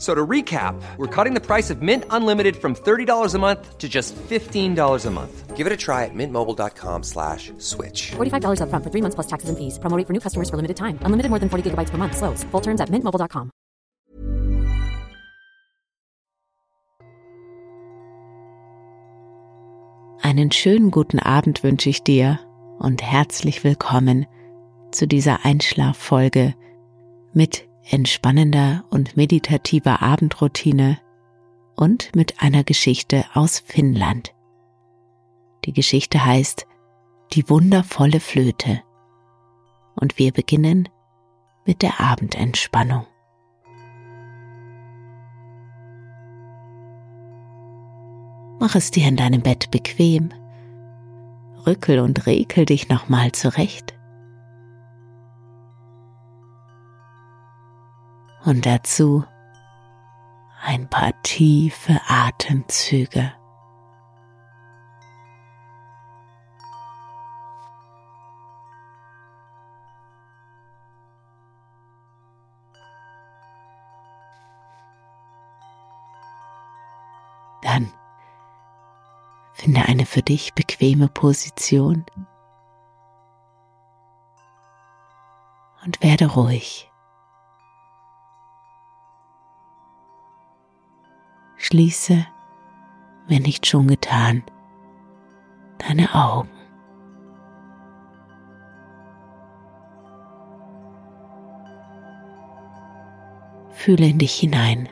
So to recap, we're cutting the price of Mint Unlimited from $30 a month to just $15 a month. Give it a try at mintmobile.com slash switch. $45 upfront for three months plus taxes and fees. Promo rate for new customers for limited time. Unlimited more than 40 gigabytes per month. Slows. Full terms at mintmobile.com. Einen schönen guten Abend wünsche ich dir und herzlich willkommen zu dieser Einschlaffolge mit entspannender und meditativer Abendroutine und mit einer Geschichte aus Finnland. Die Geschichte heißt Die wundervolle Flöte und wir beginnen mit der Abendentspannung. Mach es dir in deinem Bett bequem, rückel und rekel dich nochmal zurecht. Und dazu ein paar tiefe Atemzüge. Dann finde eine für dich bequeme Position und werde ruhig. Schließe, wenn nicht schon getan, deine Augen. Fühle in dich hinein.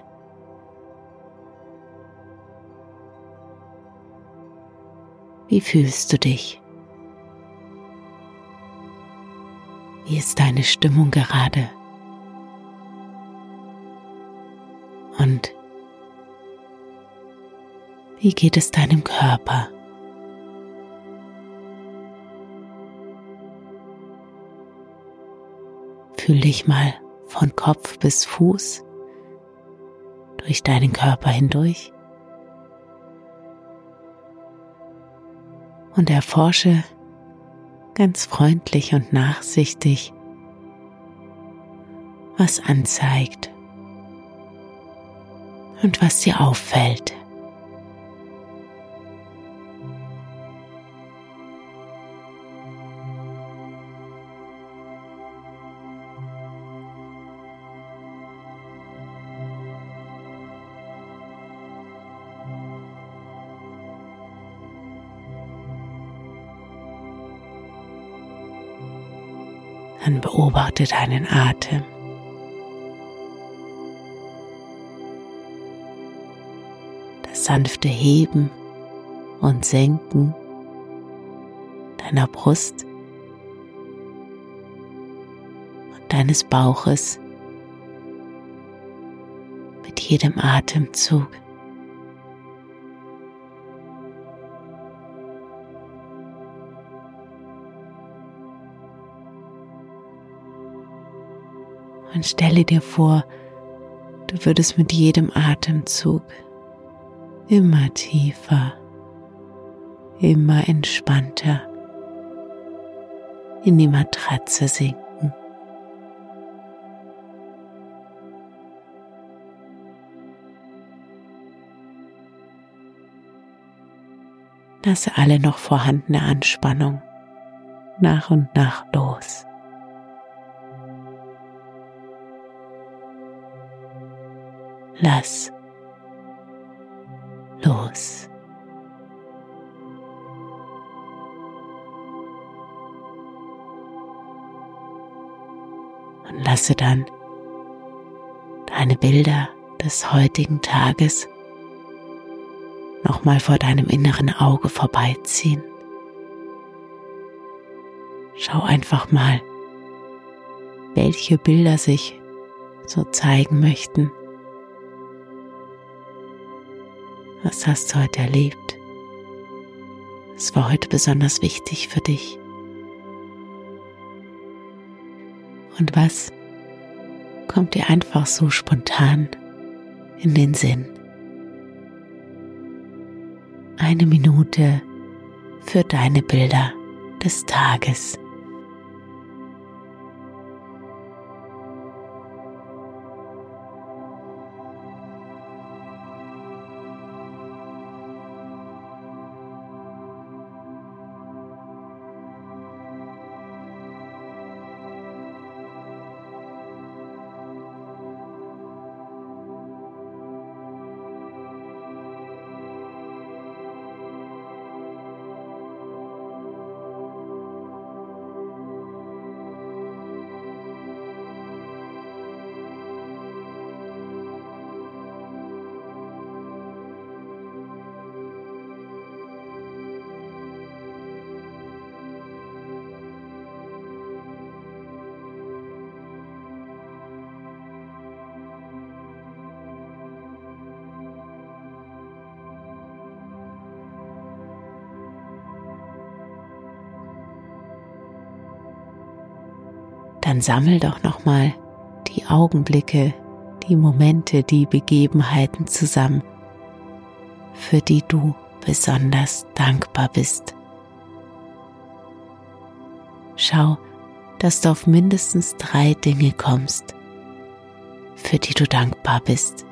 Wie fühlst du dich? Wie ist deine Stimmung gerade? Wie geht es deinem Körper? Fühl dich mal von Kopf bis Fuß durch deinen Körper hindurch und erforsche ganz freundlich und nachsichtig, was anzeigt und was dir auffällt. Beobachte deinen Atem. Das sanfte Heben und Senken deiner Brust und deines Bauches mit jedem Atemzug. Und stelle dir vor, du würdest mit jedem Atemzug immer tiefer, immer entspannter in die Matratze sinken. Lasse alle noch vorhandene Anspannung nach und nach los. Lass los. Und lasse dann deine Bilder des heutigen Tages nochmal vor deinem inneren Auge vorbeiziehen. Schau einfach mal, welche Bilder sich so zeigen möchten. Was hast du heute erlebt? Was war heute besonders wichtig für dich? Und was kommt dir einfach so spontan in den Sinn? Eine Minute für deine Bilder des Tages. Dann sammel doch nochmal die Augenblicke, die Momente, die Begebenheiten zusammen, für die du besonders dankbar bist. Schau, dass du auf mindestens drei Dinge kommst, für die du dankbar bist.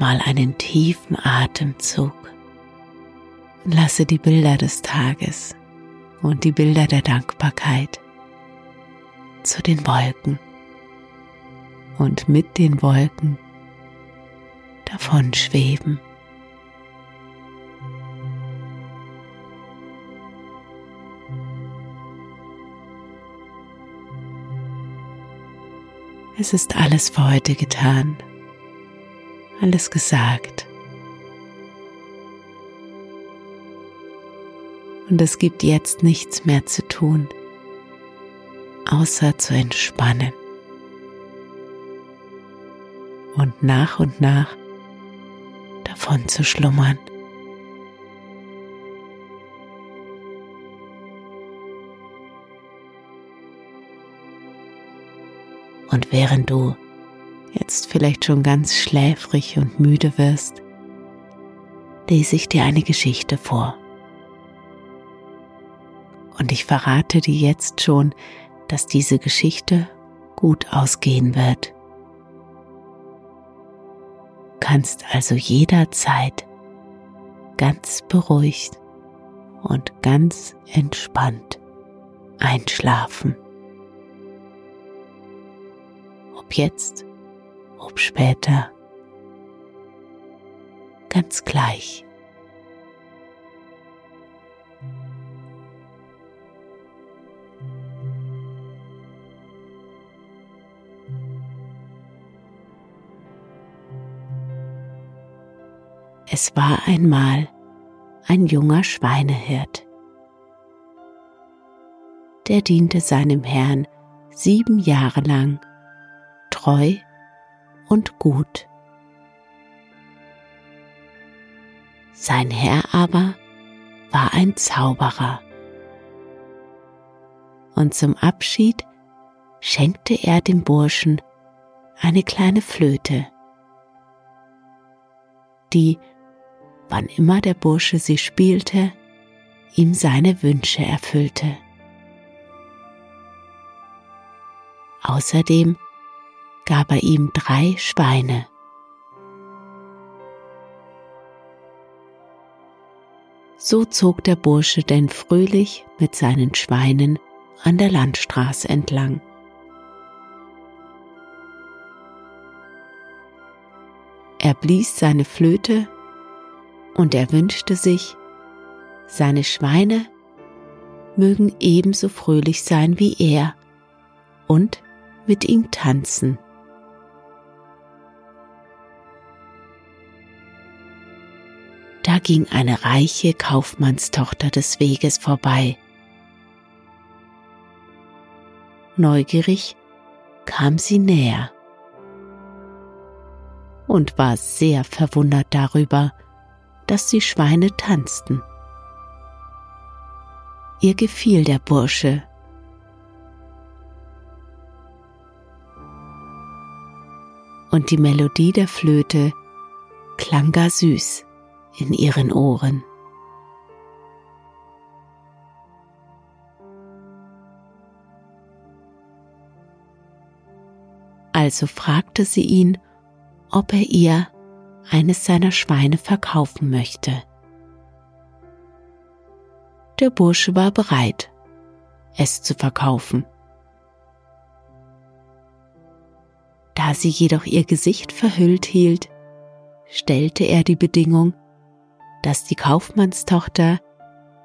Dann nimm noch mal einen tiefen Atemzug und lasse die Bilder des Tages und die Bilder der Dankbarkeit zu den Wolken und mit den Wolken davon schweben. Es ist alles für heute getan alles gesagt. Und es gibt jetzt nichts mehr zu tun, außer zu entspannen. Und nach und nach davon zu schlummern. Und während du jetzt vielleicht schon ganz schläfrig und müde wirst, lese ich dir eine Geschichte vor. Und ich verrate dir jetzt schon, dass diese Geschichte gut ausgehen wird. Du kannst also jederzeit ganz beruhigt und ganz entspannt einschlafen. Ob jetzt ob später, ganz gleich. Es war einmal ein junger Schweinehirt. Der diente seinem Herrn sieben Jahre lang treu und gut. Sein Herr aber war ein Zauberer. Und zum Abschied schenkte er dem Burschen eine kleine Flöte, die, wann immer der Bursche sie spielte, ihm seine Wünsche erfüllte. Außerdem gab er ihm drei Schweine. So zog der Bursche denn fröhlich mit seinen Schweinen an der Landstraße entlang. Er blies seine Flöte und er wünschte sich, seine Schweine mögen ebenso fröhlich sein wie er und mit ihm tanzen. Ging eine reiche Kaufmannstochter des Weges vorbei. Neugierig kam sie näher und war sehr verwundert darüber, dass die Schweine tanzten. Ihr gefiel der Bursche. Und die Melodie der Flöte klang gar süß in ihren Ohren. Also fragte sie ihn, ob er ihr eines seiner Schweine verkaufen möchte. Der Bursche war bereit, es zu verkaufen. Da sie jedoch ihr Gesicht verhüllt hielt, stellte er die Bedingung, dass die Kaufmannstochter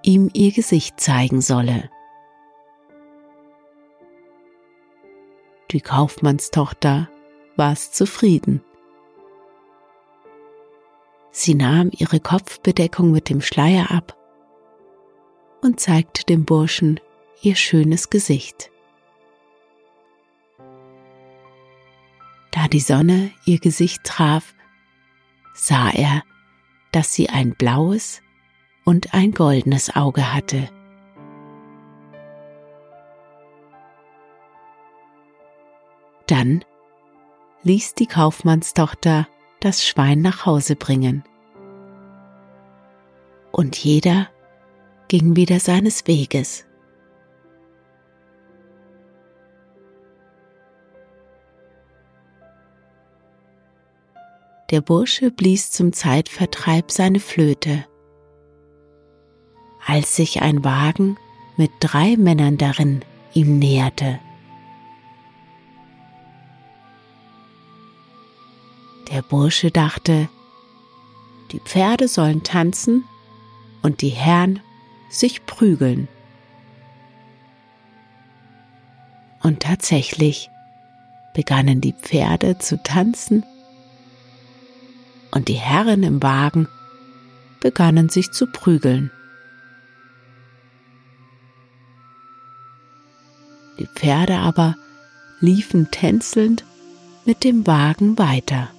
ihm ihr Gesicht zeigen solle. Die Kaufmannstochter war es zufrieden. Sie nahm ihre Kopfbedeckung mit dem Schleier ab und zeigte dem Burschen ihr schönes Gesicht. Da die Sonne ihr Gesicht traf, sah er, dass sie ein blaues und ein goldenes Auge hatte. Dann ließ die Kaufmannstochter das Schwein nach Hause bringen. Und jeder ging wieder seines Weges. Der Bursche blies zum Zeitvertreib seine Flöte. Als sich ein Wagen mit drei Männern darin ihm näherte. Der Bursche dachte, die Pferde sollen tanzen und die Herren sich prügeln. Und tatsächlich begannen die Pferde zu tanzen und die Herren im Wagen begannen sich zu prügeln. Die Pferde aber liefen tänzelnd mit dem Wagen weiter.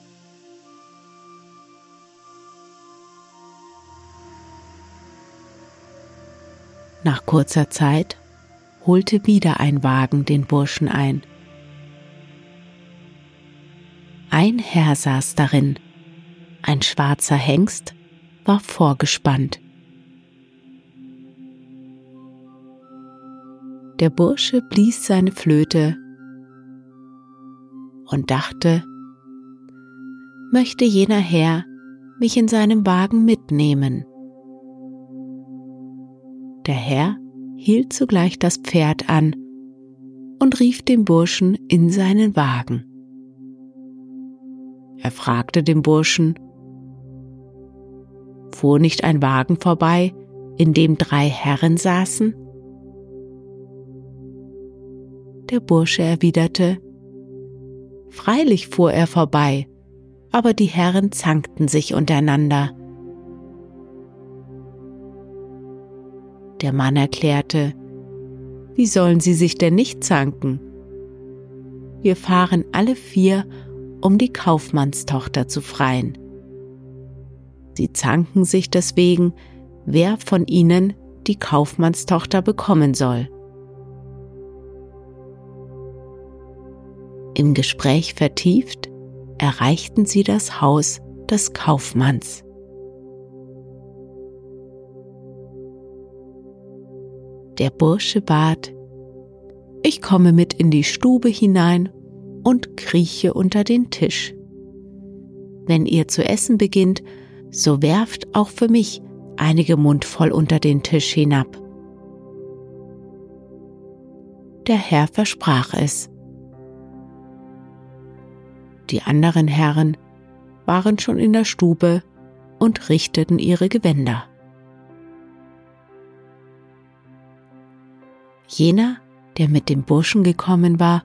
Nach kurzer Zeit holte wieder ein Wagen den Burschen ein. Ein Herr saß darin, ein schwarzer Hengst war vorgespannt. Der Bursche blies seine Flöte und dachte, möchte jener Herr mich in seinem Wagen mitnehmen. Der Herr hielt zugleich das Pferd an und rief den Burschen in seinen Wagen. Er fragte den Burschen, fuhr nicht ein Wagen vorbei, in dem drei Herren saßen? Der Bursche erwiderte, Freilich fuhr er vorbei, aber die Herren zankten sich untereinander. Der Mann erklärte, wie sollen sie sich denn nicht zanken? Wir fahren alle vier, um die Kaufmannstochter zu freien. Sie zanken sich deswegen, wer von ihnen die Kaufmannstochter bekommen soll. Im Gespräch vertieft erreichten sie das Haus des Kaufmanns. Der Bursche bat, ich komme mit in die Stube hinein und krieche unter den Tisch. Wenn ihr zu essen beginnt, so werft auch für mich einige Mund voll unter den Tisch hinab. der Herr versprach es. Die anderen Herren waren schon in der Stube und richteten ihre Gewänder. Jener, der mit dem Burschen gekommen war,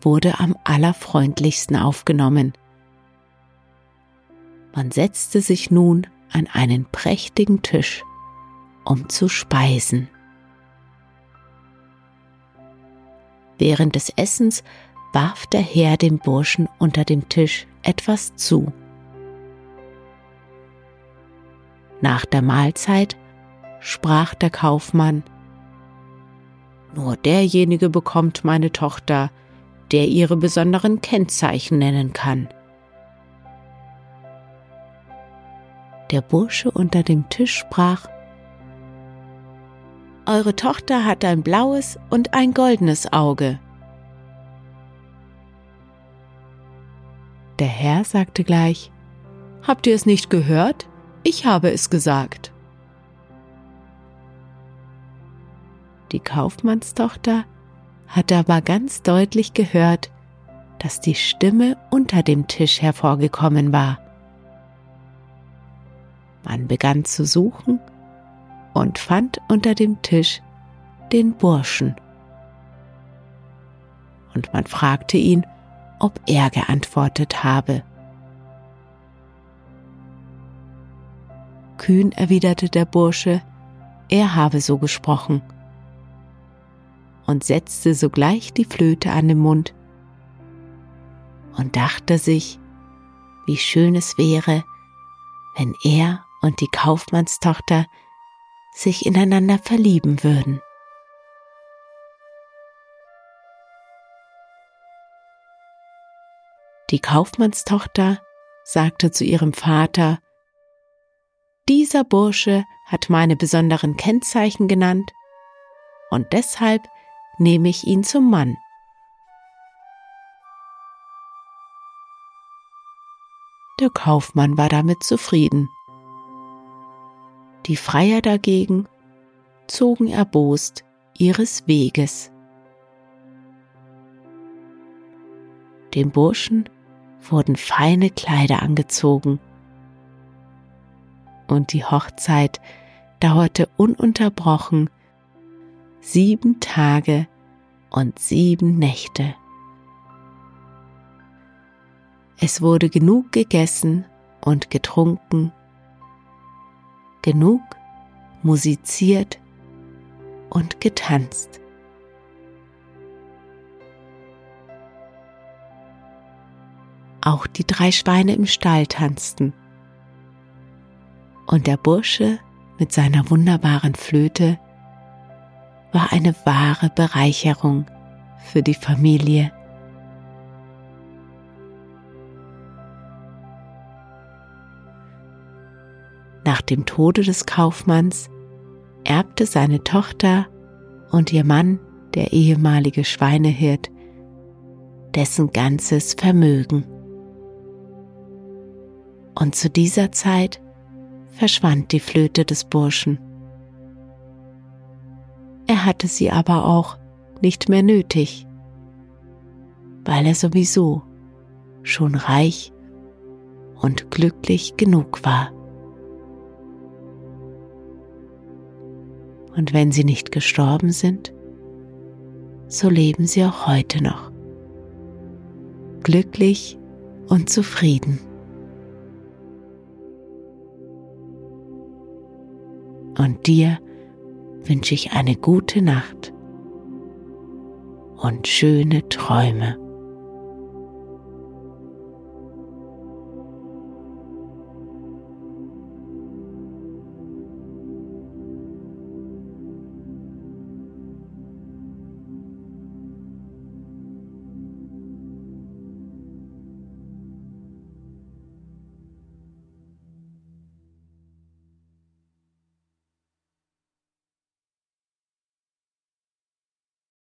wurde am allerfreundlichsten aufgenommen. Man setzte sich nun an einen prächtigen Tisch, um zu speisen. Während des Essens warf der Herr dem Burschen unter dem Tisch etwas zu. Nach der Mahlzeit sprach der Kaufmann Nur derjenige bekommt meine Tochter, der ihre besonderen Kennzeichen nennen kann. Der Bursche unter dem Tisch sprach Eure Tochter hat ein blaues und ein goldenes Auge. Der Herr sagte gleich Habt ihr es nicht gehört? Ich habe es gesagt. Die Kaufmannstochter hatte aber ganz deutlich gehört, dass die Stimme unter dem Tisch hervorgekommen war. Man begann zu suchen und fand unter dem Tisch den Burschen. Und man fragte ihn, ob er geantwortet habe. Kühn erwiderte der Bursche, er habe so gesprochen und setzte sogleich die Flöte an den Mund und dachte sich, wie schön es wäre, wenn er und die Kaufmannstochter sich ineinander verlieben würden. Die Kaufmannstochter sagte zu ihrem Vater, dieser Bursche hat meine besonderen Kennzeichen genannt und deshalb nehme ich ihn zum Mann. Der Kaufmann war damit zufrieden. Die Freier dagegen zogen erbost ihres Weges. Dem Burschen wurden feine Kleider angezogen, und die Hochzeit dauerte ununterbrochen sieben Tage und sieben Nächte. Es wurde genug gegessen und getrunken, genug musiziert und getanzt. Auch die drei Schweine im Stall tanzten. Und der Bursche mit seiner wunderbaren Flöte war eine wahre Bereicherung für die Familie. Nach dem Tode des Kaufmanns erbte seine Tochter und ihr Mann, der ehemalige Schweinehirt, dessen ganzes Vermögen. Und zu dieser Zeit verschwand die Flöte des Burschen. Er hatte sie aber auch nicht mehr nötig, weil er sowieso schon reich und glücklich genug war. Und wenn sie nicht gestorben sind, so leben sie auch heute noch, glücklich und zufrieden. Und dir wünsche ich eine gute Nacht und schöne Träume.